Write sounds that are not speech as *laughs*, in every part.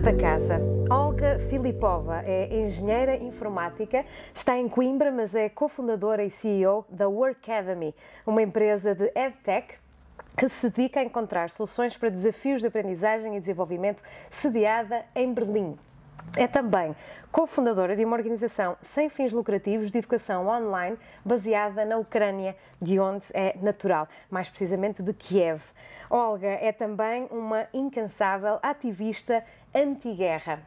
Da Casa. Olga Filipova é engenheira informática, está em Coimbra, mas é cofundadora e CEO da Workademy, uma empresa de EdTech que se dedica a encontrar soluções para desafios de aprendizagem e desenvolvimento sediada em Berlim. É também cofundadora de uma organização sem fins lucrativos de educação online baseada na Ucrânia, de onde é natural, mais precisamente de Kiev. Olga é também uma incansável ativista anti-guerra.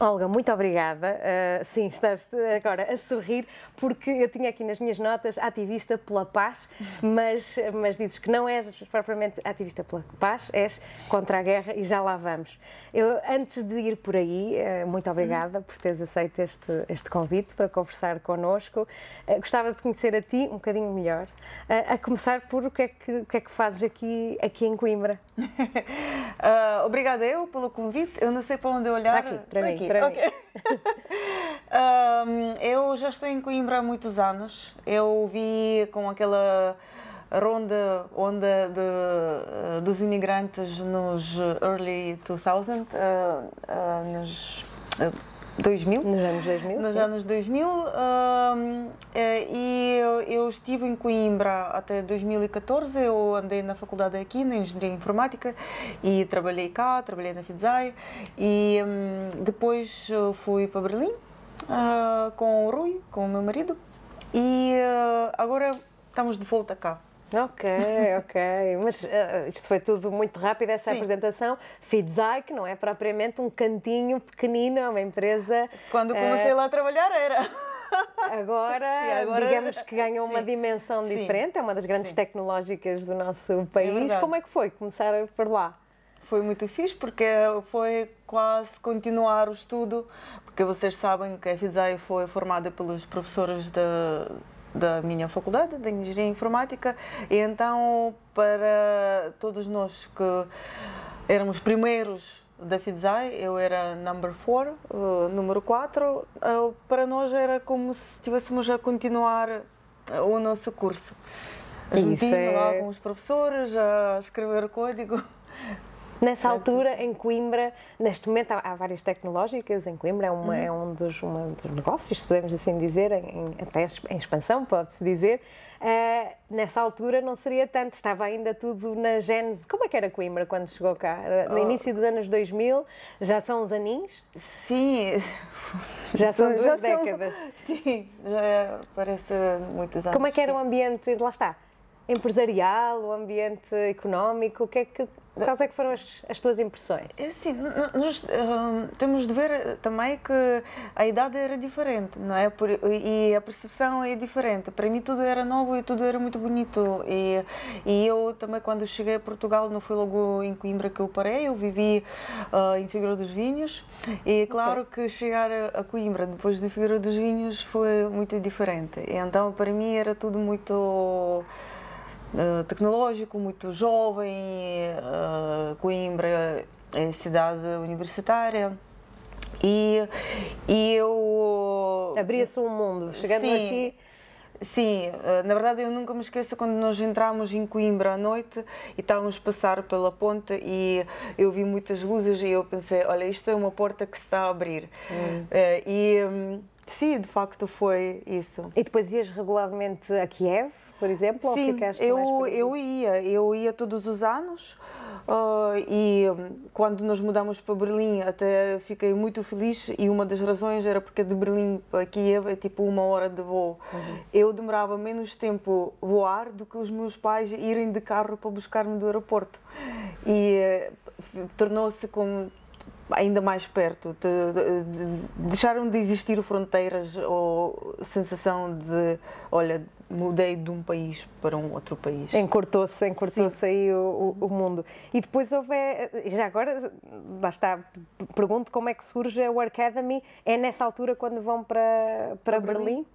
Olga, muito obrigada. Uh, sim, estás agora a sorrir, porque eu tinha aqui nas minhas notas ativista pela paz, mas, mas dizes que não és propriamente ativista pela paz, és contra a guerra e já lá vamos. Eu, antes de ir por aí, uh, muito obrigada por teres aceito este, este convite para conversar connosco. Uh, gostava de conhecer a ti um bocadinho melhor, a começar por o que é que, o que, é que fazes aqui, aqui em Coimbra. *laughs* obrigada eu pelo convite. Eu não sei para onde olhar. Para aqui, para mim. Okay. um, *laughs* eu já estou em Coimbra há muitos anos. Eu vi com aquela ronda onda de, uh, dos imigrantes nos early 2000, uh, uh, nos 2000. Nos anos 2000. Nos sim. anos 2000. Eh, e eu, eu, estive em Coimbra até 2014. Eu andei na faculdade aqui, na Engenharia Informática, e trabalhei cá, trabalhei na FIDZAI. E um, depois fui para Berlim uh, com o Rui, com o meu marido. E uh, agora estamos de volta cá. Ok, ok. Mas uh, isto foi tudo muito rápido, essa Sim. apresentação. Fidzai, que não é propriamente um cantinho pequenino, é uma empresa. Quando comecei uh, lá a trabalhar era. Agora, Sim, agora, digamos que ganhou uma dimensão diferente, Sim. é uma das grandes Sim. tecnológicas do nosso país. É Como é que foi começar por lá? Foi muito fixe porque foi quase continuar o estudo, porque vocês sabem que a FIDZAI foi formada pelos professores da da minha faculdade de Engenharia Informática e então para todos nós que éramos primeiros da FIDZAI, eu era number 4, uh, número 4, uh, para nós era como se estivéssemos a continuar uh, o nosso curso. Juntinho é... lá com os professores, a escrever código. Nessa altura, em Coimbra, neste momento há, há várias tecnológicas, em Coimbra é, uma, uhum. é um, dos, uma, dos negócios, se podemos assim dizer, em, até em expansão, pode-se dizer. Uh, nessa altura não seria tanto, estava ainda tudo na gênese. Como é que era Coimbra quando chegou cá? Uh, no oh. início dos anos 2000, já são uns aninhos? Sim. *laughs* Já são duas já décadas. São, *laughs* sim, já parece muitos anos. Como é que era sim. o ambiente, lá está, empresarial, o ambiente económico? O que é que, quais é que foram as, as tuas impressões? É, sim, nós uh, temos de ver também que a idade era diferente, não é? Por, e a percepção é diferente. Para mim tudo era novo e tudo era muito bonito. E, e eu também quando cheguei a Portugal não foi logo em Coimbra que eu parei, eu vivi uh, em Figueira dos Vinhos e claro okay. que chegar a Coimbra depois de Figueira dos Vinhos foi muito diferente. E, então para mim era tudo muito eh, tecnológico, muito jovem, uh, Coimbra é cidade universitária. E, e eu. Abria-se um mundo, chegando sim, aqui. Sim, eh, na verdade eu nunca me esqueço quando nós entramos em Coimbra à noite e estávamos a passar pela ponte e eu vi muitas luzes e eu pensei, olha, isto é uma porta que se está a abrir. Hum. E hum, sim, de facto foi isso. E depois ias regularmente a Kiev? Por exemplo? Sim, ou ficaste eu, eu ia, eu ia todos os anos. Uh, e um, quando nós mudamos para Berlim até fiquei muito feliz e uma das razões era porque de Berlim para Kiev é tipo uma hora de voo. Uhum. Eu demorava menos tempo voar do que os meus pais irem de carro para buscar-me do aeroporto. E uh, tornou-se como ainda mais perto, de, de, de, deixaram de existir fronteiras ou sensação de, olha, mudei de um país para um outro país. Encurtou-se, encurtou-se aí o, o, o, mundo. E depois houve, já agora, lá está, pergunto como é que surge a Academy, é nessa altura quando vão para, para, Berlim? Berlim?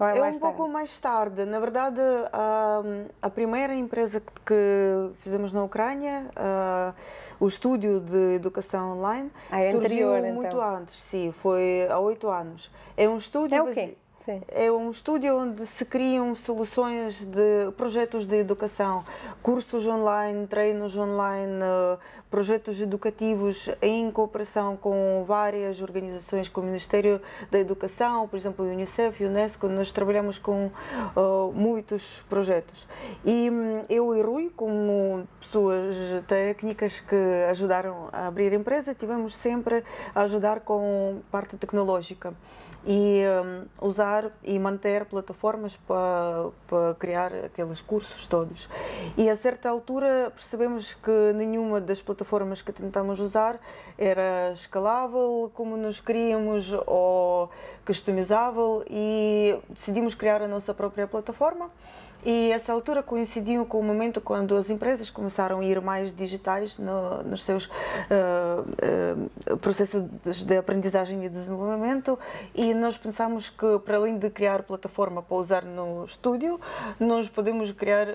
É, um pouco mais tarde. Na verdade, a, a primeira empresa que fizemos na Ucrânia, o estúdio de educação online, ah, é surgiu anterior, muito então. antes. Sim, foi há oito anos. É um estúdio... É o quê? É um estúdio onde se criam soluções de projetos de educação, cursos online, treinos online, projetos educativos em cooperação com várias organizações, como o Ministério da Educação, por exemplo, o Unicef, Unesco, nós trabalhamos com uh, muitos projetos. E um, eu e Rui, como pessoas técnicas que ajudaram a abrir a empresa, tivemos sempre a ajudar com parte tecnológica e um, usar e manter plataformas para, para criar aqueles cursos todos. E a certa altura percebemos que nenhuma das plataformas que tentamos usar era escalável como nós queríamos ou customizável e decidimos criar a nossa própria plataforma e essa altura coincidiu com o momento quando as empresas começaram a ir mais digitais no, nos seus uh, uh, processos de aprendizagem e desenvolvimento. E nós pensamos que para além de criar plataforma para usar no estúdio, nós podemos criar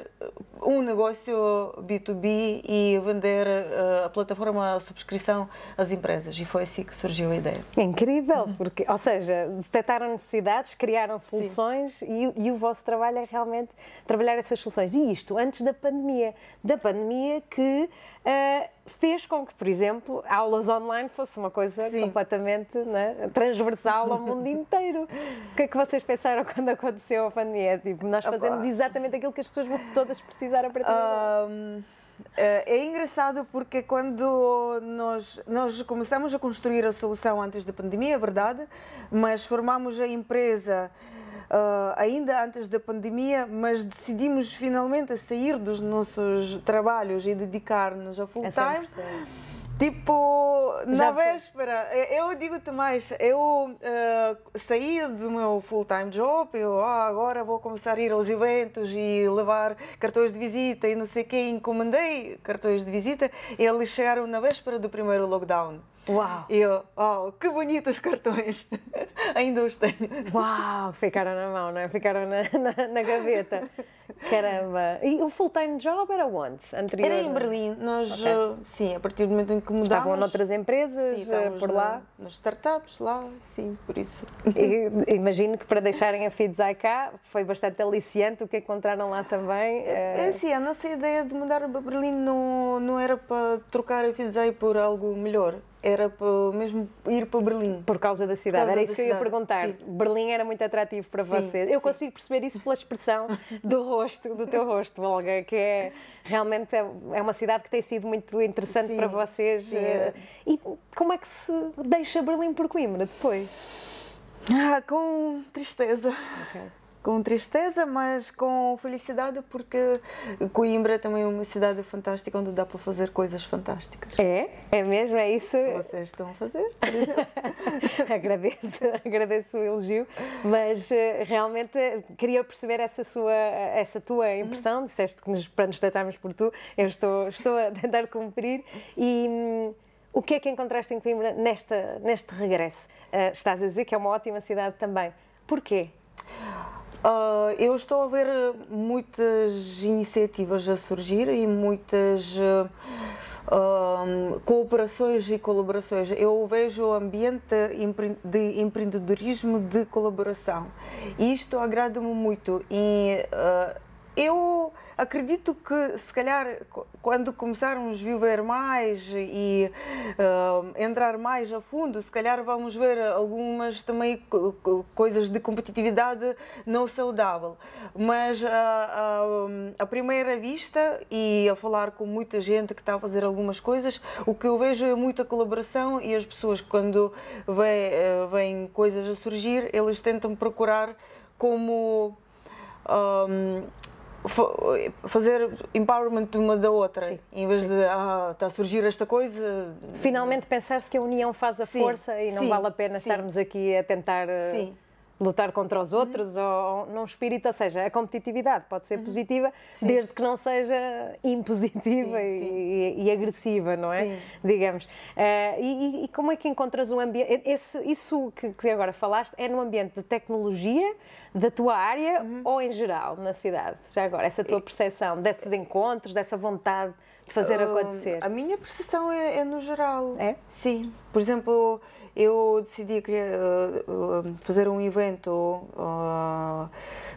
um negócio B2B e vender uh, a plataforma a subscrição às empresas. E foi assim que surgiu a ideia. É incrível, porque, ou seja, detectaram necessidades, criaram soluções e, e o vosso trabalho é realmente trabalhar essas soluções. E isto antes da pandemia, da pandemia que uh, fez com que, por exemplo, aulas online fosse uma coisa Sim. completamente né, transversal ao mundo inteiro. O que é que vocês pensaram *laughs* quando aconteceu a pandemia? Tipo, nós fazemos exatamente aquilo que as pessoas vão todas precisar a partir de agora. Um... É engraçado porque quando nós, nós começamos a construir a solução antes da pandemia, é verdade, mas formamos a empresa uh, ainda antes da pandemia, mas decidimos finalmente sair dos nossos trabalhos e dedicar-nos a full time. Tipo, na véspera, eu digo-te mais, eu uh, saí do meu full-time job, eu ah, agora vou começar a ir aos eventos e levar cartões de visita e não sei o que, encomendei cartões de visita e eles chegaram na véspera do primeiro lockdown. Uau! E eu, oh, que bonitos cartões! *laughs* Ainda os tenho. Uau! *laughs* Ficaram na mão, não é? Ficaram na, na, na gaveta. Caramba! E o full-time job era onde? Anterior? Era em Berlim. Nós, okay. uh, sim, a partir do momento em que mudámos... Estavam noutras empresas sim, uh, por lá? Na, nas startups lá, sim, por isso. E, imagino que para deixarem a Fidzai cá foi bastante aliciante o que encontraram lá também. É, é sim, a nossa ideia de mudar para Berlim não, não era para trocar a Fidzai por algo melhor era para, mesmo ir para Berlim. Por causa da cidade, causa era isso que eu ia perguntar. Sim. Berlim era muito atrativo para sim, vocês. Eu sim. consigo perceber isso pela expressão *laughs* do rosto, do teu rosto, Olga, que é realmente é, é uma cidade que tem sido muito interessante para vocês. Eh, e como é que se deixa Berlim por Coimbra depois? Ah, com tristeza. Okay com tristeza, mas com felicidade, porque Coimbra também é uma cidade fantástica onde dá para fazer coisas fantásticas. É? É mesmo? É isso? Vocês estão a fazer, *laughs* agradeço, *laughs* agradeço o elogio, mas eh, realmente queria perceber essa, sua, essa tua impressão. Disseste que nos, para nos tratarmos por tu, eu estou, estou a tentar cumprir. E. Hum, o que é que encontraste em Coimbra nesta, neste regresso? Uh, estás a dizer que é uma ótima cidade também. Porquê? Uh, eu estou a ver muitas iniciativas a surgir e muitas uh, uh, cooperações e colaborações. Eu vejo o ambiente de empreendedorismo de colaboração e isto agrada-me muito. E, eu acredito que, se calhar, quando começarmos a viver mais e uh, entrar mais a fundo, se calhar vamos ver algumas também coisas de competitividade não saudável. Mas uh, uh, à primeira vista e a falar com muita gente que está a fazer algumas coisas, o que eu vejo é muita colaboração e as pessoas, quando vêm coisas a surgir, eles tentam procurar como. Um, fazer empowerment de uma da outra, sim, em vez sim. de ah, está a surgir esta coisa. Finalmente pensar-se que a união faz a sim, força e não vale a pena estarmos aqui a tentar eh, lutar contra os outros uhum. ou, num espírito, ou seja, a competitividade pode ser uhum. positiva desde que não seja impositiva e, e, e, agressiva, não é? Digamos. Uh, e, e, como é que encontras um ambiente? Esse, isso que, que agora falaste é no ambiente de tecnologia da tua área uhum. ou em geral na cidade? Já agora, essa tua percepção desses encontros, dessa vontade de fazer uh, acontecer? A minha percepção é, é, no geral. É? Sim. Por exemplo, eu decidi criar, uh, fazer um evento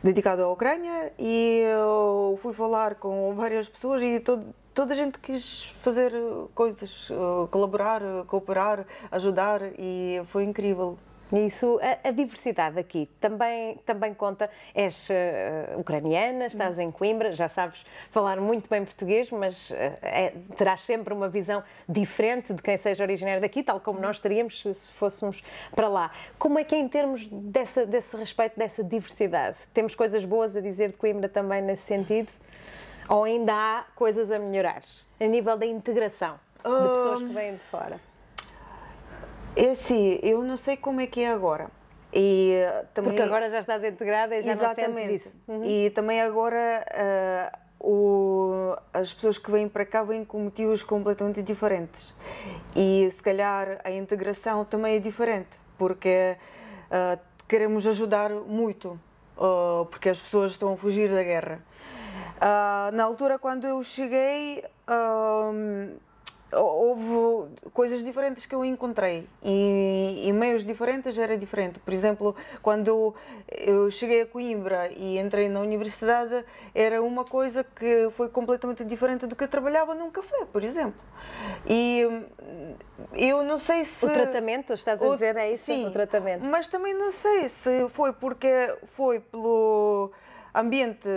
dedicado à Ucrânia e eu fui falar com várias pessoas e todo, toda a gente quis fazer coisas, colaborar, cooperar, ajudar e foi incrível. Isso, a, a, diversidade aqui também, também conta. És uh, ucraniana, estás em Coimbra, já sabes falar muito bem português, mas uh, é, terás sempre uma visão diferente de quem seja originário daqui, tal como nós teríamos se, se fôssemos para lá. Como é que é em termos dessa, desse respeito, dessa diversidade? Temos coisas boas a dizer de Coimbra também nesse sentido? Ou ainda há coisas a melhorar a nível da integração de pessoas que vêm de fora? É assim, eu não sei como é que é agora. E, uh, também... Porque agora já estás integrada e já Exatamente. não sentes isso. Uhum. E também agora uh, o, as pessoas que vêm para cá vêm com motivos completamente diferentes. E se calhar a integração também é diferente, porque uh, queremos ajudar muito, porque as pessoas estão a fugir da guerra. na altura, quando eu cheguei, houve coisas diferentes que eu encontrei e, e, meios diferentes era diferente. Por exemplo, quando eu cheguei a Coimbra e entrei na universidade, era uma coisa que foi completamente diferente do que eu trabalhava num café, por exemplo. E eu não sei se. O tratamento, estás a dizer, é isso? Sim, o tratamento. Mas também não sei se foi porque foi pelo ambiente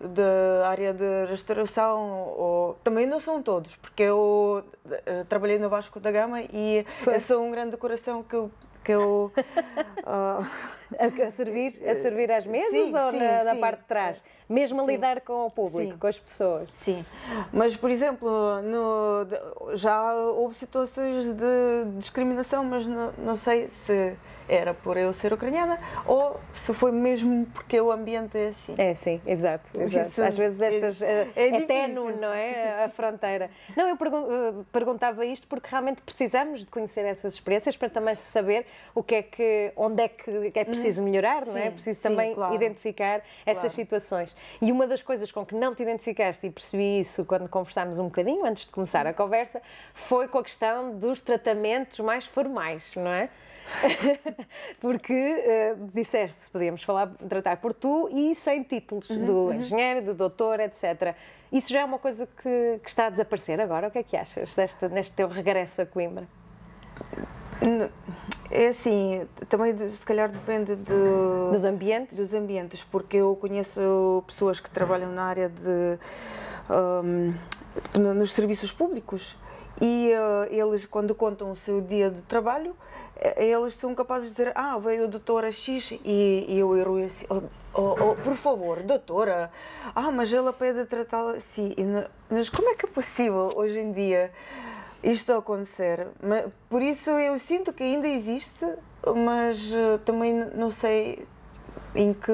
da área de restauração, ou, também não são todos, porque eu uh, trabalhei no Vasco da Gama e Foi. sou um grande coração que eu que eu *laughs* uh... a, servir a servir às mesas sim, ou sim, na, na, parte de trás? Mesmo a lidar com o público com as pessoas? Sim. Mas por exemplo no, já houve situações de discriminação mas não, não sei se era por eu ser ucraniana ou se foi mesmo porque o ambiente é assim. É sim, exato. exato. Às vezes estas é, é, é ténue, não é? A fronteira. Não, eu eh, perguntava isto porque realmente precisamos de conhecer essas experiências para também saber o que é que, onde é que é preciso uhum. melhorar, sim, não é? É preciso sim, também claro. identificar essas claro. situações. E uma das coisas com que não te identificaste, e percebi isso quando conversámos um bocadinho, antes de começar a conversa, foi com a questão dos tratamentos mais formais, não é? *laughs* *laughs* porque uh, disseste se podíamos falar, tratar por tu e sem títulos, uhum, do uhum. engenheiro, do doutor, etc. Isso já é uma coisa que, que, está a desaparecer agora. O que é que achas deste, neste teu regresso a Coimbra? É assim, também se calhar depende de, dos ambientes, dos ambientes, porque eu conheço pessoas que trabalham na área de um, nos serviços públicos e uh, eles quando contam o seu dia de trabalho eles são capazes de dizer, ah, veio a doutora X e, e eu erro assim, oh, oh, oh, por favor, doutora, ah, mas ela pede tratá-la assim, mas como é que é possível hoje em dia isto acontecer? Por isso eu sinto que ainda existe, mas uh, também não sei em que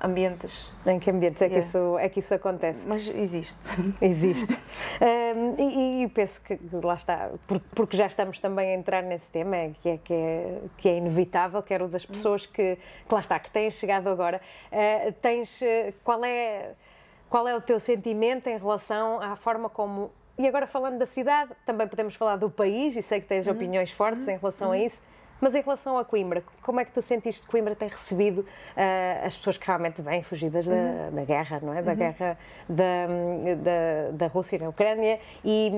ambientes. Em que ambientes é, yeah. que, isso, é que isso acontece? Mas existe. *laughs* Existe. um, e, e, penso que lá está, porque já estamos também a entrar nesse tema, que é, que é, que é inevitável, quero das pessoas que, que lá está, que têm chegado agora, uh, tens, qual é, qual é o teu sentimento em relação à forma como e agora falando da cidade, também podemos falar do país, e sei que tens uhum. opiniões fortes em relação uhum. a isso. Mas em relação a Coimbra, como é que tu sentiste que Coimbra tem recebido uh, as pessoas que realmente vêm fugidas da, uhum. da guerra, não é? Da uhum. guerra da, da, da Rússia na Ucrânia e,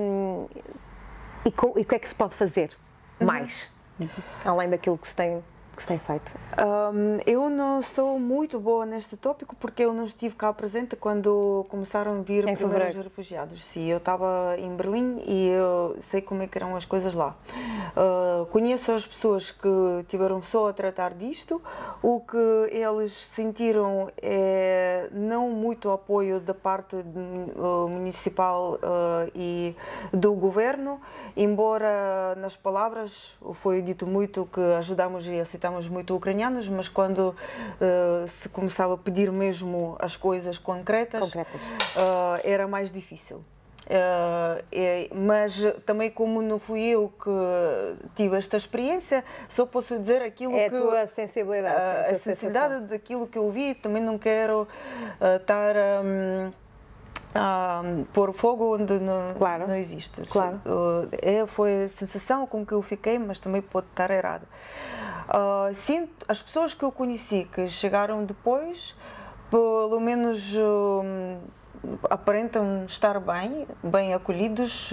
e, com, e o que é que se pode fazer uhum. mais, além daquilo que se tem que tem feito? Um, eu não sou muito boa neste tópico porque eu não estive cá presente quando começaram a vir em primeiros refugiados. Sim, eu estava em Berlim e eu sei como é que eram as coisas lá. Uh, conheço as pessoas que tiveram só a tratar disto. O que eles sentiram é não muito apoio da parte uh, municipal uh, e do governo, embora nas palavras foi dito muito que ajudamos e aceitamos aceitamos muito ucranianos, mas quando uh, se começava a pedir mesmo as coisas concretas, concretas. Uh, era mais difícil. Uh, é, mas também como não fui eu que tive esta experiência, só posso dizer aquilo é que... a tua sensibilidade. A, a, a sensibilidade daquilo que eu vi, também não quero uh, estar... Um, a pôr fogo onde não, claro. não existe. Claro. É, foi a sensação com que eu fiquei, mas também pode estar errada. Uh, sim, as pessoas que eu conheci que chegaram depois, pelo menos aparentam estar bem, bem acolhidos,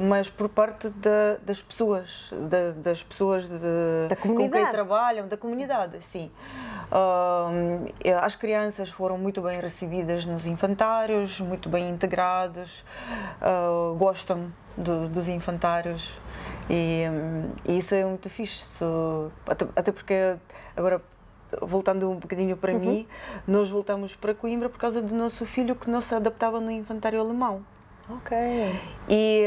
mas por parte da, das pessoas, da, das pessoas de, com quem trabalham, da comunidade, sim. Uh, as crianças foram muito bem recebidas nos infantários, muito bem integrados, uh, gostam do, dos infantários e, e, isso é muito fixe. até, até porque agora voltando um bocadinho para uhum. mim, nós voltamos para Coimbra por causa do nosso filho que não se adaptava no infantário alemão. Ok. E,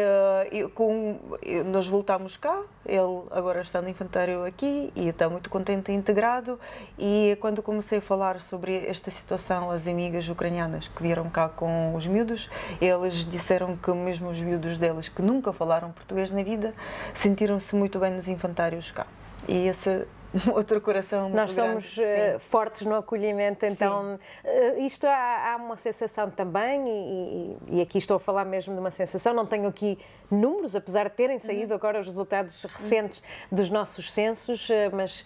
uh, com, nós voltamos cá, ele agora está no infantário aqui e está muito contente e integrado. E quando comecei a falar sobre esta situação, as amigas ucranianas que vieram cá com os miúdos, eles disseram que mesmo os miúdos deles, que nunca falaram português na vida, sentiram-se muito bem nos infantários cá. E esse *laughs* outro coração muito Nós somos uh, fortes no acolhimento, então uh, isto há, há, uma sensação também, e, e, aqui estou a falar mesmo de uma sensação, não tenho aqui números, apesar de terem saído uhum. agora os resultados recentes dos nossos censos, uh, mas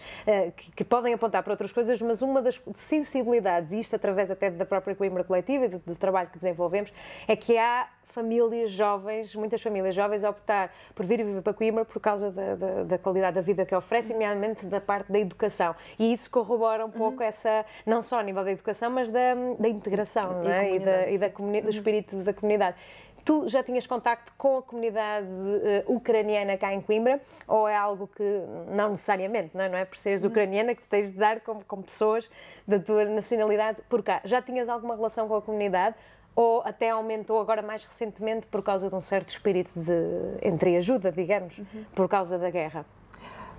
que, que, podem apontar para outras coisas, mas uma das sensibilidades, e isto através até da própria Coimbra Coletiva e do, do trabalho que desenvolvemos, é que há famílias jovens, muitas famílias jovens, a optar por vir viver para Coimbra por causa da, da, da, qualidade da vida que oferece, nomeadamente da parte da educação. E isso corrobora um pouco uhum. essa, não só a nível da educação, mas da, da integração e, é? e, da, e da uhum. do espírito da comunidade. Tu já tinhas contacto com a comunidade uh, ucraniana cá em Coimbra ou é algo que não necessariamente, não é, não é por seres uhum. ucraniana que tens de dar com, com pessoas da tua nacionalidade por cá? Já tinhas alguma relação com a comunidade ou até aumentou agora mais recentemente por causa de um certo espírito de entreajuda, digamos, uhum. por causa da guerra?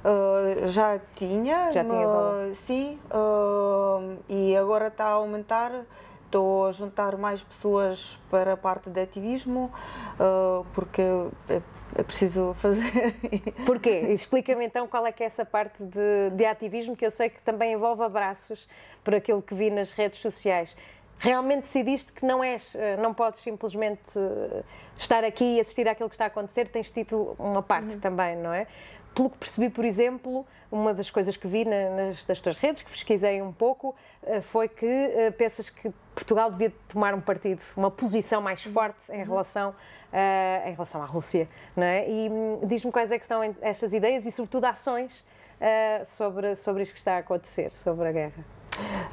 Uh, já tinha, já tinhas uh, sim, uh, e agora está a aumentar. Estou a juntar mais pessoas para a parte de ativismo, porque é, é, preciso *laughs* fazer. Porquê? Explica-me então qual é que é essa parte de, de ativismo, que eu sei que também envolve abraços por aquilo que vi nas redes sociais realmente decidiste que não és, eh, não podes simplesmente eh, estar aqui e assistir àquilo que está a acontecer, tens tido uma parte uhum. também, não é? Pelo que percebi, por exemplo, uma das coisas que vi nas, das tuas redes, que pesquisei um pouco, eh, foi que pensas que Portugal devia tomar um partido, uma posição mais uhum. forte em uhum. relação, uh, em relação à Rússia, não é? E hum, diz-me quais é que são estas ideias e, sobretudo, ações uh, sobre, sobre isto que está a acontecer, sobre a guerra.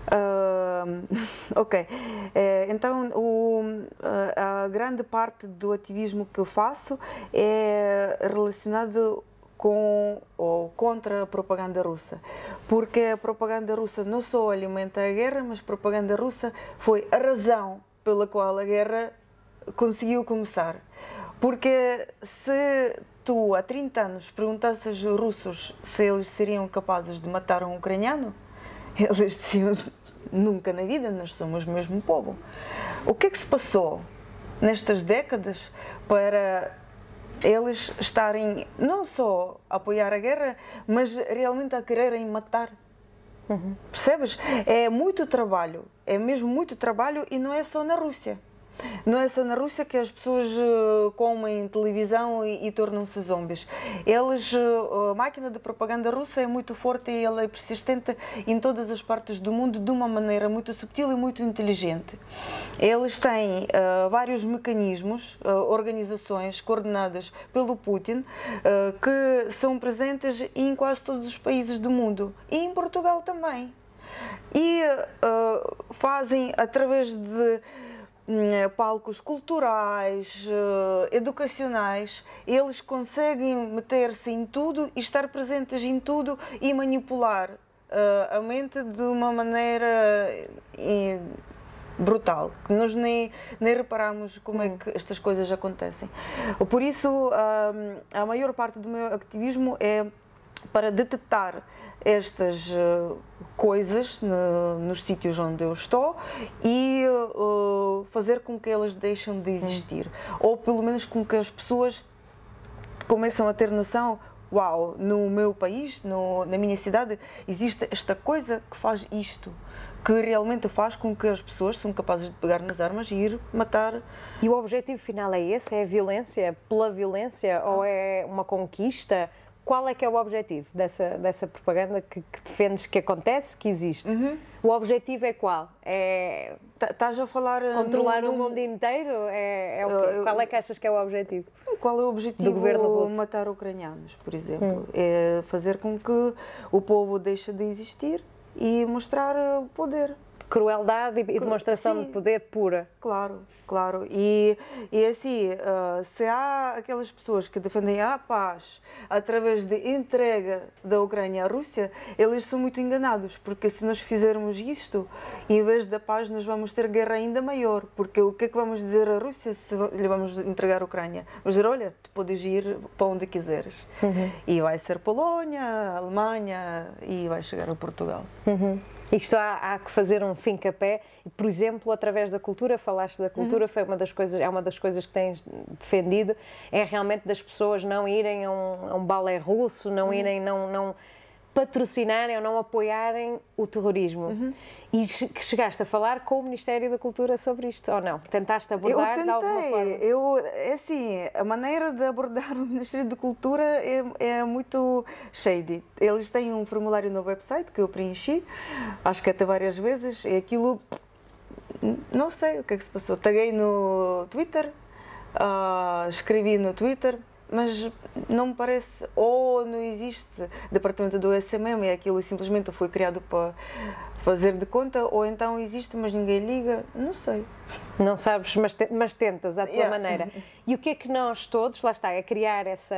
Uh, *laughs* ok, é, então o, a grande parte do ativismo que eu faço é relacionado com ou contra a propaganda russa, porque a propaganda russa não só alimenta a guerra, mas a propaganda russa foi a razão pela qual a guerra conseguiu começar. Porque se tu há 30 anos perguntasses aos russos se eles seriam capazes de matar um ucraniano, eles diziam: nunca na vida, nós somos o mesmo povo. O que é que se passou nestas décadas para eles estarem não só a apoiar a guerra, mas realmente a quererem matar? Uhum. Percebes? É muito trabalho, é mesmo muito trabalho e não é só na Rússia. Não é só na Rússia que as pessoas uh, comem televisão e, e tornam-se zombies. Eles, uh, a máquina de propaganda russa é muito forte e ela é persistente em todas as partes do mundo de uma maneira muito subtil e muito inteligente. Eles têm uh, vários mecanismos, organizações coordenadas pelo Putin, que são presentes em quase todos os países do mundo e em Portugal também. E fazem através de eh, palcos culturais, eh, educacionais, eles conseguem meter-se em tudo e estar presentes em tudo e manipular eh, a mente de uma maneira brutal, que nós nem, nem reparamos como é que estas coisas acontecem. Por isso, a maior parte do meu ativismo é para detectar estas uh, coisas no, nos sítios onde eu estou e uh, fazer com que elas deixem de existir. Hum. Ou pelo menos com que as pessoas começam a ter noção uau, no meu país, no, na minha cidade, existe esta coisa que faz isto, que realmente faz com que as pessoas são capazes de pegar nas armas e ir matar. E o objetivo final é esse? É a violência pela violência? Ah. Ou é uma conquista? Qual é que é o objetivo dessa, dessa propaganda que, que defendes que acontece, que existe? Uhum. O objetivo é qual? É... Estás a falar... Eh, Controlar no, no... o mundo inteiro? É, é o quê? qual é que achas que é o objetivo? Qual é o objetivo do governo russo? Matar ucranianos, por exemplo. Hum. É fazer com que o povo deixe de existir e mostrar o poder crueldade e demonstração Sim, de poder pura. Claro, claro. E, e assim, uh, se há aquelas pessoas que defendem a paz através de entrega da Ucrânia à Rússia, eles são muito enganados, porque se nós fizermos isto, em vez da paz, nós vamos ter guerra ainda maior, porque o que é que vamos dizer à Rússia se lhe vamos entregar a Ucrânia? Vamos dizer, olha, tu podes ir para onde quiseres. Uhum. E vai ser Polónia, Alemanha e vai chegar a Portugal. Uhum. Isto há, há, que fazer um fim capé, por exemplo, através da cultura, falaste da cultura, uhum. foi uma das coisas, é uma das coisas que tens defendido, é realmente das pessoas não irem a um, a um balé russo, não uhum. irem, não, não patrocinarem ou não apoiarem o terrorismo. Uhum. E que chegaste a falar com o Ministério da Cultura sobre isto, ou não? Tentaste abordar eu tentei. de alguma forma? Eu, é assim, a maneira de abordar o Ministério da Cultura é, é muito shady. Eles têm um formulário no website que eu preenchi, acho que até várias vezes, e aquilo, não sei o que é que se passou. Taguei no Twitter, uh, escrevi no Twitter, mas não me parece, ou não existe departamento do SMM e aquilo simplesmente foi criado para fazer de conta, ou então existe, mas ninguém liga, não sei. Não sabes, mas, te, mas tentas à tua yeah. maneira. *laughs* E o que é que nós todos, lá está, é criar essa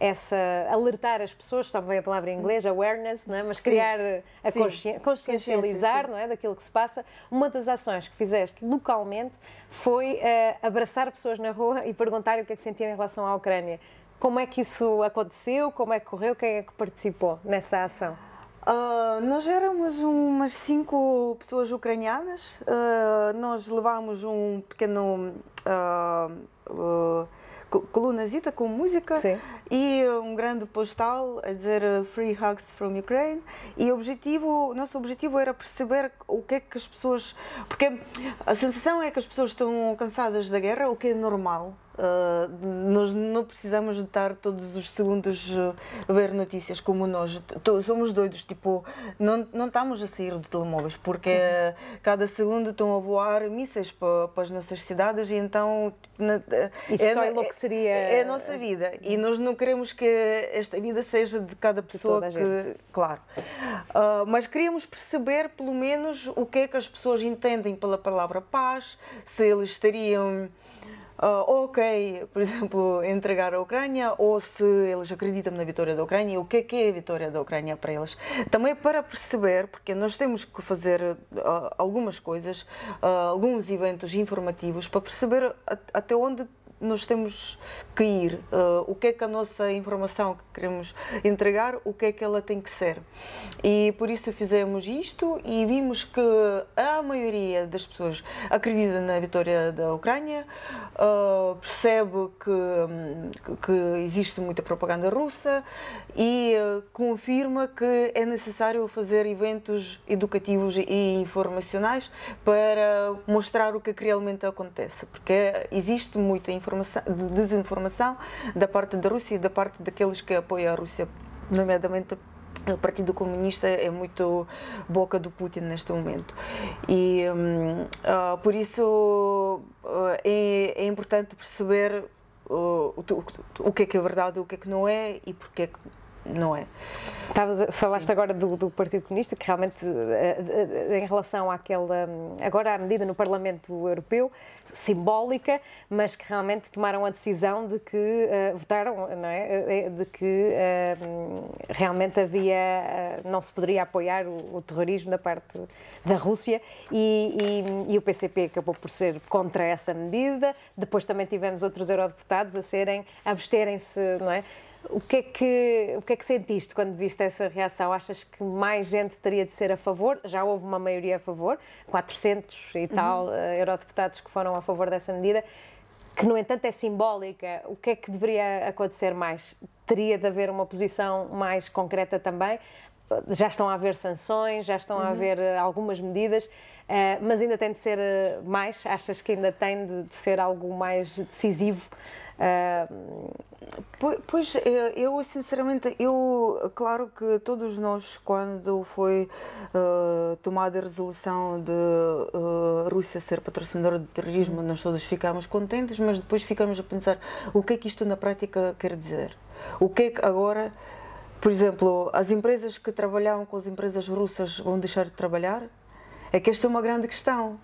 essa alertar as pessoas, só bem a palavra em inglês, awareness, não é? mas criar Sim. a consci consciencializar não é? daquilo que se passa. Uma das ações que fizeste localmente foi uh, abraçar pessoas na rua e perguntar o que é que sentiam em relação à Ucrânia. Como é que isso aconteceu? Como é que correu? Quem é que participou nessa ação? Uh, nós éramos umas cinco pessoas ucranianas. Uh, nós levámos um pequeno uh, colunazita com música Sim. E um grande postal a dizer uh, Free Hugs from Ukraine. E o objetivo, nosso objetivo era perceber o que é que as pessoas. Porque a sensação é que as pessoas estão cansadas da guerra, o que é normal. Uh, nós não precisamos de estar todos os segundos uh, a ver notícias como nós. somos doidos, tipo, não, não estamos a sair de telemóveis, porque uhum. cada segundo estão a voar mísseis para, para as nossas cidades e então. Na, Isso é, só enlouqueceria. É, é a nossa vida e nós não queremos que esta vida seja de cada pessoa de que. Claro. Uh, mas queríamos perceber, pelo menos, o que é que as pessoas entendem pela palavra paz, se eles estariam uh, ok, por exemplo, entregar a Ucrânia ou se eles acreditam na vitória da Ucrânia, o que é que é a vitória da Ucrânia para eles. Também para perceber, porque nós temos que fazer uh, algumas coisas, uh, alguns eventos informativos para perceber até onde nós temos que ir, uh, o que é que a nossa informação que queremos entregar, o que é que ela tem que ser. E por isso fizemos isto e vimos que a maioria das pessoas acredita na vitória da Ucrânia, uh, percebe que, que existe muita propaganda russa e uh, confirma que é necessário fazer eventos educativos e informacionais para mostrar o que, é realmente acontece, porque existe muita informação informação, de desinformação da parte da Rússia e da parte daqueles que apoiam a Rússia, nomeadamente o Partido Comunista é muito boca do Putin neste momento. E uh, por isso uh, é, é, importante perceber uh, o, o, que é que é verdade, o que é que não é e porque é que não é. Estavas, falaste Sim. agora do, do, Partido Comunista, que realmente, eh, eh, em relação àquela. Agora, à medida no Parlamento Europeu, simbólica, mas que realmente tomaram a decisão de que uh, votaram, não é? De que uh, realmente havia. Uh, não se poderia apoiar o, o, terrorismo da parte da Rússia e, e, e o PCP acabou por ser contra essa medida. Depois também tivemos outros eurodeputados a serem. a absterem-se, não é? O que, é que, o que é que sentiste quando viste essa reação? Achas que mais gente teria de ser a favor? Já houve uma maioria a favor, 400 e tal uhum. Eh, eurodeputados que foram a favor dessa medida, que no entanto é simbólica. O que é que deveria acontecer mais? Teria de haver uma posição mais concreta também? Já estão a haver sanções, já estão uhum. a haver eh, algumas medidas, uh, mas ainda tem de ser mais? Achas que ainda tem de ser algo mais decisivo? Uh, Pois, eu sinceramente, eu, claro que todos nós, quando foi uh, tomada a resolução de uh, Rússia ser patrocinadora de terrorismo, nós todos ficámos contentes, mas depois ficamos a pensar o que é que isto na prática quer dizer. O que é que agora, por exemplo, as empresas que trabalhavam com as empresas russas vão deixar de trabalhar? É que esta é uma grande questão.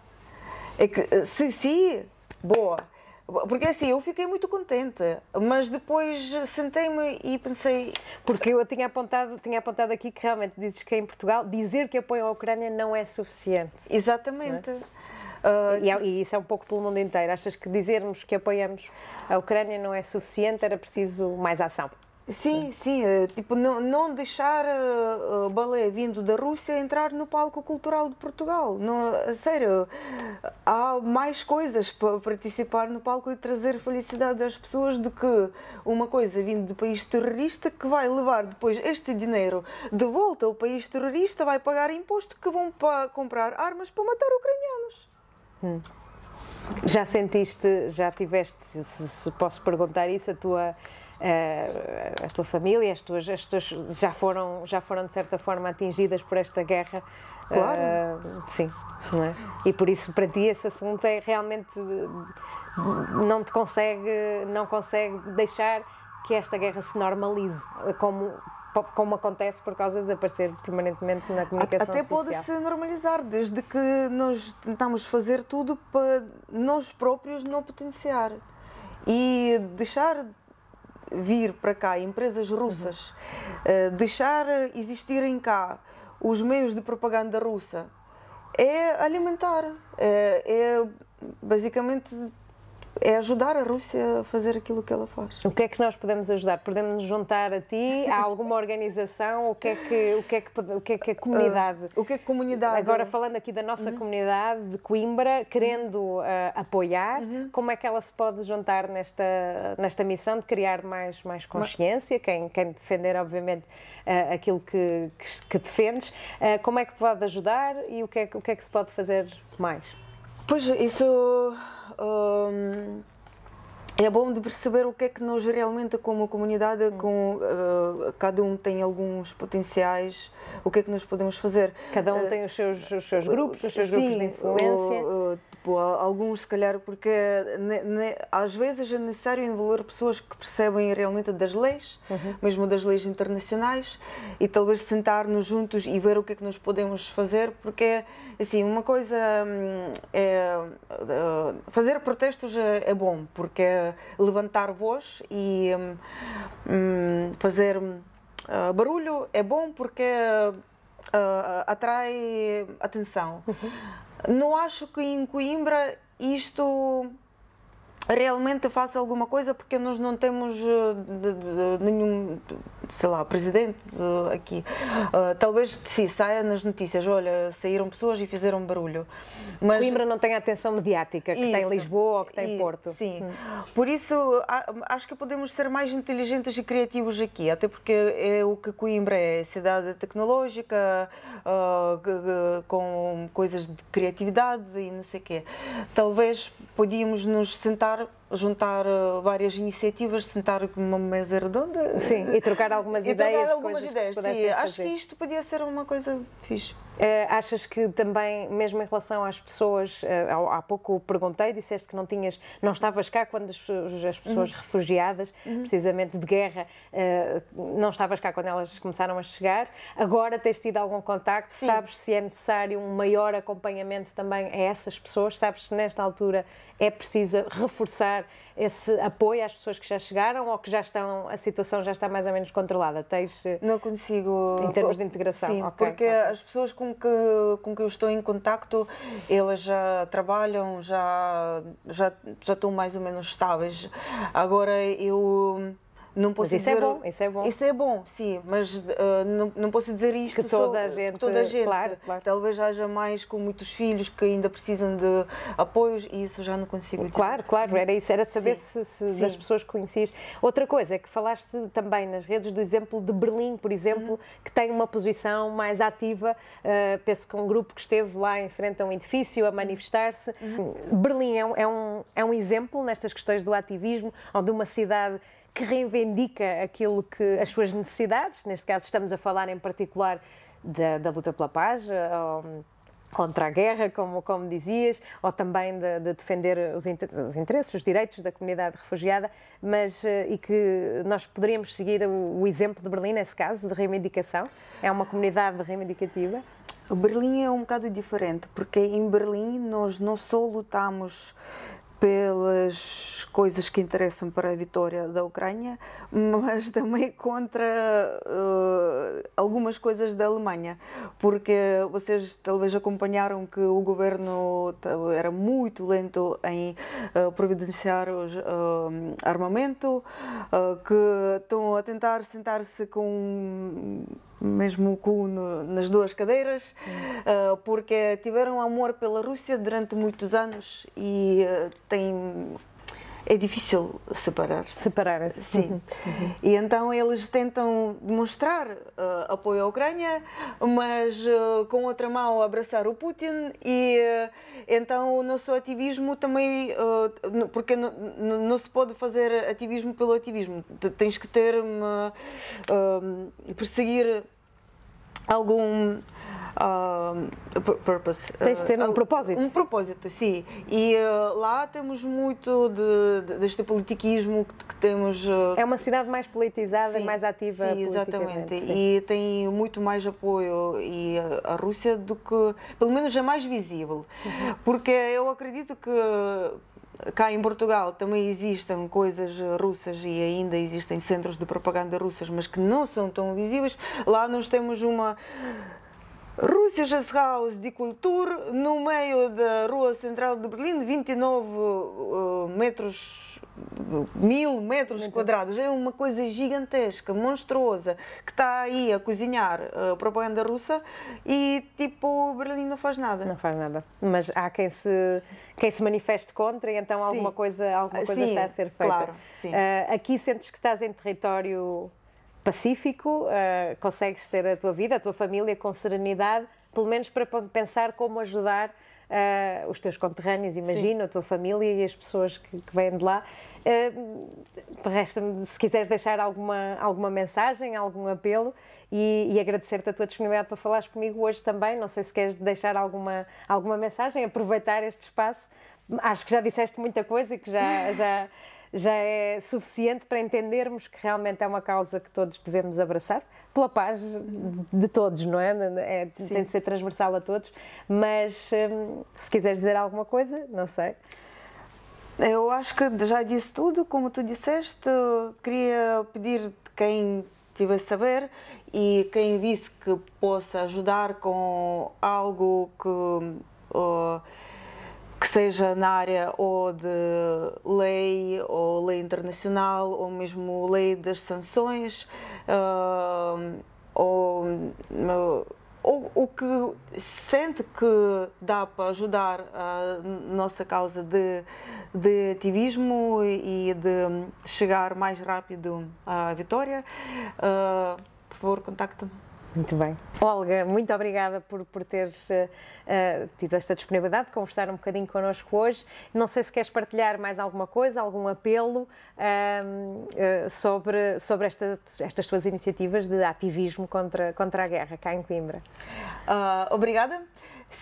É que, se sim, boa porque assim, eu fiquei muito contente, mas depois sentei-me e pensei. Porque eu tinha apontado, tinha apontado aqui que realmente dizes que em Portugal dizer que apoiam a Ucrânia não é suficiente. Exatamente. É? Uh, e, é, e, isso é um pouco pelo mundo inteiro. Achas que dizermos que apoiamos a Ucrânia não é suficiente, era preciso mais ação? Sim, sim, eh, tipo, não, não deixar uh, balé vindo da Rússia entrar no palco cultural de Portugal. Não, sério, há mais coisas para participar no palco e trazer felicidade às pessoas do que uma coisa vindo do país terrorista que vai levar depois este dinheiro de volta ao país terrorista, vai pagar imposto que vão para comprar armas para matar ucranianos. Hum. Já sentiste, já tiveste, se, se posso perguntar isso, a tua a tua família, as tuas, as tuas já foram já foram de certa forma atingidas por esta guerra. Claro. Uh, sim, não é? E por isso para ti esse assunto é realmente não te consegue não consegue deixar que esta guerra se normalize como como acontece por causa de aparecer permanentemente na comunicação Até social. pode se normalizar, desde que nós tentamos fazer tudo para nós próprios não potenciar e deixar vir para cá empresas russas, uhum. uh, deixar existirem cá os meios de propaganda russa, é alimentar, é, é basicamente é ajudar a Rússia a fazer aquilo que ela faz. O que é que nós podemos ajudar? Podemos nos juntar a ti? Há alguma organização? O que é que, o que, é que, o que, é que a comunidade... Uh, o que é que a comunidade... Agora falando aqui da nossa uhum. comunidade de Coimbra, querendo uh, apoiar, uhum. como é que ela se pode juntar nesta, nesta missão de criar mais, mais consciência? Quem, quem defender, obviamente, uh, aquilo que, que, que defendes. como é que pode ajudar e o que é, o que é que se pode fazer mais? Pois, isso um, é bom de perceber o que é que nós realmente, como comunidade, hum. com, uh, cada um tem alguns potenciais, o que é que nós podemos fazer. Cada um uh, tem os seus, os seus grupos, os seus sim, grupos de influência. Tipo, alguns, se calhar, porque ne, ne, às vezes é necessário envolver pessoas que percebem realmente das leis, uhum. mesmo das leis internacionais, e talvez sentar-nos juntos e ver o que é que nós podemos fazer, porque Assim, uma coisa hum, é, é fazer protestos é, é, bom, porque é levantar voz e hum, hum fazer uh, barulho é bom porque uh, atrai atenção. Uhum. Não acho que em Coimbra isto realmente faça alguma coisa porque nós não temos de, nenhum, sei lá, presidente uh, aqui. Uh, talvez sim, saia nas notícias, olha, saíram pessoas e fizeram barulho. Mas Coimbra não tem a atenção mediática que isso, tem em Lisboa ou que tem em Porto. Sim, hum. por isso acho que podemos ser mais inteligentes e criativos aqui, até porque é o que Coimbra é, cidade tecnológica, com coisas de criatividade e não sei o quê. Talvez podíamos nos sentar juntar, eh, várias iniciativas, sentar numa mesa redonda. Sim, e trocar algumas *laughs* e ideias. Trocar algumas ideias, sim. Acho que isto podia ser uma coisa fixe. Uh, achas que também, mesmo em relação às pessoas, uh, há pouco perguntei, disseste que não tinhas, não estavas cá quando as, as pessoas uhum. refugiadas, uhum. precisamente de guerra, uh, não estavas cá quando elas começaram a chegar. Agora tens tido algum contacto? Sim. Sabes se é necessário um maior acompanhamento também a essas pessoas? Sabes se nesta altura é preciso reforçar esse apoio às pessoas que já chegaram ou que já estão, a situação já está mais ou menos controlada? Tens, eh, não consigo. Em termos de integração? Sim, okay, porque okay. as pessoas com que, com que eu estou em contacto, elas já trabalham, já, já, já estão mais ou menos estáveis. Agora eu não posso mas isso dizer, é bom, isso é bom. Isso é bom, sim, mas uh, não, não posso dizer isto que toda só, a gente, toda a gente. Claro, claro. Talvez haja mais com muitos filhos que ainda precisam de apoios e isso já não consigo dizer. Claro, claro, era isso, era saber sim. se, se das pessoas que conhecias. Outra coisa é que falaste também nas redes do exemplo de Berlim, por exemplo, uhum. que tem uma posição mais ativa, uh, penso que um grupo que esteve lá em frente a um edifício a manifestar-se. Uhum. Berlim é um, é, um, é um exemplo nestas questões do ativismo, ou de uma cidade que reivindica aquilo que as suas necessidades, neste caso estamos a falar em particular da, da luta pela paz, ou, contra a guerra, como, como dizias, ou também de, de defender os, os, interesses, os direitos da comunidade refugiada, mas eh, e que nós poderíamos seguir o, o, exemplo de Berlim nesse caso, de reivindicação? É uma comunidade reivindicativa? Berlim é um bocado diferente, porque em Berlim nós não só lutamos pelas coisas que interessam para a vitória da Ucrânia, mas também contra uh, algumas coisas da Alemanha, porque vocês talvez acompanharam que o governo era muito lento em uh, providenciar uh, armamento, que estão a tentar sentar-se com mesmo com no, nas duas cadeiras, uh, porque tiveram amor pela Rússia durante muitos anos e uh, tem é difícil separar-se. Separar-se. Sim. Uhum. E então eles tentam demonstrar uh, apoio à Ucrânia, mas uh, com outra mão abraçar o Putin e uh, então o nosso ativismo também, porque não, não, se pode fazer ativismo pelo ativismo, tens que ter uma, perseguir algum uh, purpose. Tens de ter um uh, propósito. Um propósito, sim. E uh, lá temos muito de, de, deste politiquismo que, que temos. Uh, é uma cidade mais politizada e mais ativa. Sim, exatamente. Sim. E tem muito mais apoio e a, a, Rússia do que, pelo menos, é mais visível. Uhum. Porque eu acredito que cá em Portugal também existem coisas russas e ainda existem centros de propaganda russas, mas que não são tão visíveis. Lá nós temos uma Rússia Haus de Cultura, no meio da rua central de Berlim, 29 uh, metros mil metros Muito quadrados, é uma coisa gigantesca, monstruosa, que está aí a cozinhar a uh, propaganda russa e tipo Berlim não faz nada. Não faz nada. Mas há quem se, quem se manifeste contra e então sim. alguma coisa, alguma coisa sim, está a ser feita. Claro, sim. Uh, aqui sentes que estás em território pacífico, uh, consegues ter a tua vida, a tua família com serenidade, pelo menos para pensar como ajudar uh, os teus conterrâneos, imagino, Sim. a tua família e as pessoas que, que vêm de lá. Uh, Resta-me, se quiseres deixar alguma, alguma mensagem, algum apelo e, e agradecer-te a tua disponibilidade para falares comigo hoje também. Não sei se queres deixar alguma, alguma mensagem, aproveitar este espaço. Acho que já disseste muita coisa e que já, já, já é suficiente para entendermos que realmente é uma causa que todos devemos abraçar pela paz de todos, não é? é tem de ser transversal a todos, mas hum, se quiseres dizer alguma coisa, não sei. Eu acho que já disse tudo, como tu disseste, queria pedir quem estiver a saber e quem visse que possa ajudar com algo que uh, que seja na área ou de lei, ou lei internacional, ou mesmo lei das sanções, uh, ou, ou o que sente que dá para ajudar a nossa causa de, de ativismo e de chegar mais rápido à vitória, uh, por favor, contacte-me. Muito bem. Olga, muito obrigada por, por teres uh, tido esta disponibilidade de conversar um bocadinho connosco hoje. Não sei se queres partilhar mais alguma coisa, algum apelo uh, uh, sobre, sobre esta, estas tuas iniciativas de ativismo contra, contra a guerra cá em Coimbra. Ah, obrigada.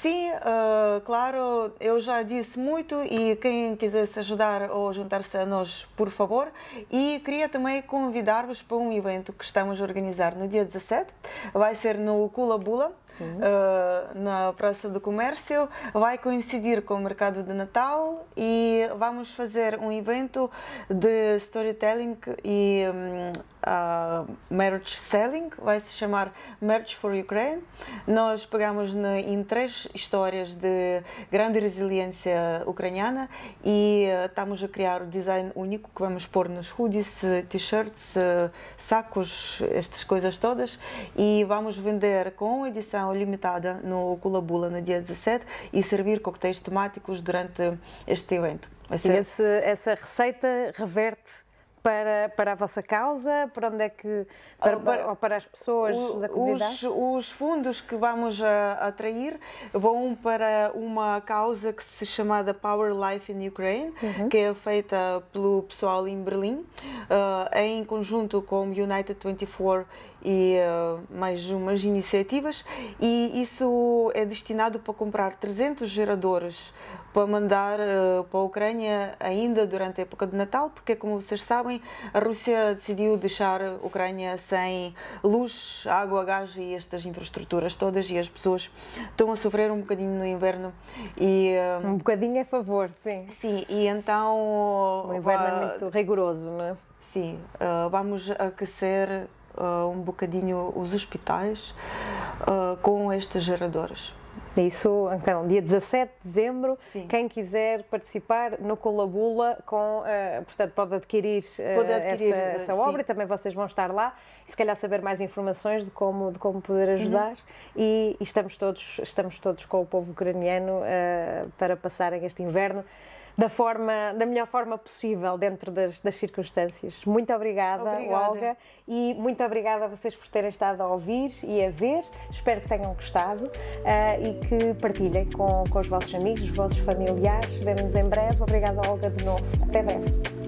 Sim, uh, claro, eu já disse muito e quem quisesse ajudar ou juntar-se a nós, por favor. E queria também convidar-vos para um evento que estamos a organizar no dia 17. Vai ser no Kula Bula, uh, na Praça do Comércio. Vai coincidir com o mercado de Natal e vamos fazer um evento de storytelling e um, a merch selling, vai se chamar Merch for Ukraine. Nós pegamos em três histórias de grande resiliência ucraniana e uh, estamos a criar o design único que vamos pôr nos hoodies, t-shirts, uh, sacos, estas coisas todas e vamos vender com edição limitada no Culabula no dia 17 e servir coquetéis temáticos durante este evento. E esse, essa receita reverte para, para a vossa causa? Para onde é que. Para, para, ou para as pessoas o, da comunidade? Os, os, fundos que vamos a, atrair vão para uma causa que se chama Power Life in Ukraine, uhum. que é feita pelo pessoal em Berlim, uh, em conjunto com United 24 e uh, mais umas iniciativas, e isso é destinado para comprar 300 geradores para mandar uh, para a Ucrânia ainda durante a época de Natal, porque, como vocês sabem, a Rússia decidiu deixar a Ucrânia sem luz, água, gás e estas infraestruturas todas, e as pessoas estão a sofrer um bocadinho no inverno. E, uh, um bocadinho a favor, sim. Sim, e então. O inverno é muito rigoroso, não é? Sim, vamos aquecer um bocadinho os hospitais com estes geradores. Isso, então, dia 17 de dezembro, Sim. quem quiser participar no Colabula, com, uh, portanto, pode adquirir, uh, pode adquirir essa, essa obra e também vocês vão estar lá e se calhar saber mais informações de como, de como poder uhum. ajudar uhum. e, e, estamos, todos, estamos todos com o povo ucraniano uh, para passarem este inverno da, forma, da melhor forma possível dentro das, das circunstâncias. Muito obrigada, obrigada, Olga, e muito obrigada a vocês por terem estado a ouvir e a ver. Espero que tenham gostado uh, e que partilhem com, com os vossos amigos, os vossos familiares. Vemo-nos em breve. Obrigada, Olga, de novo. Até breve.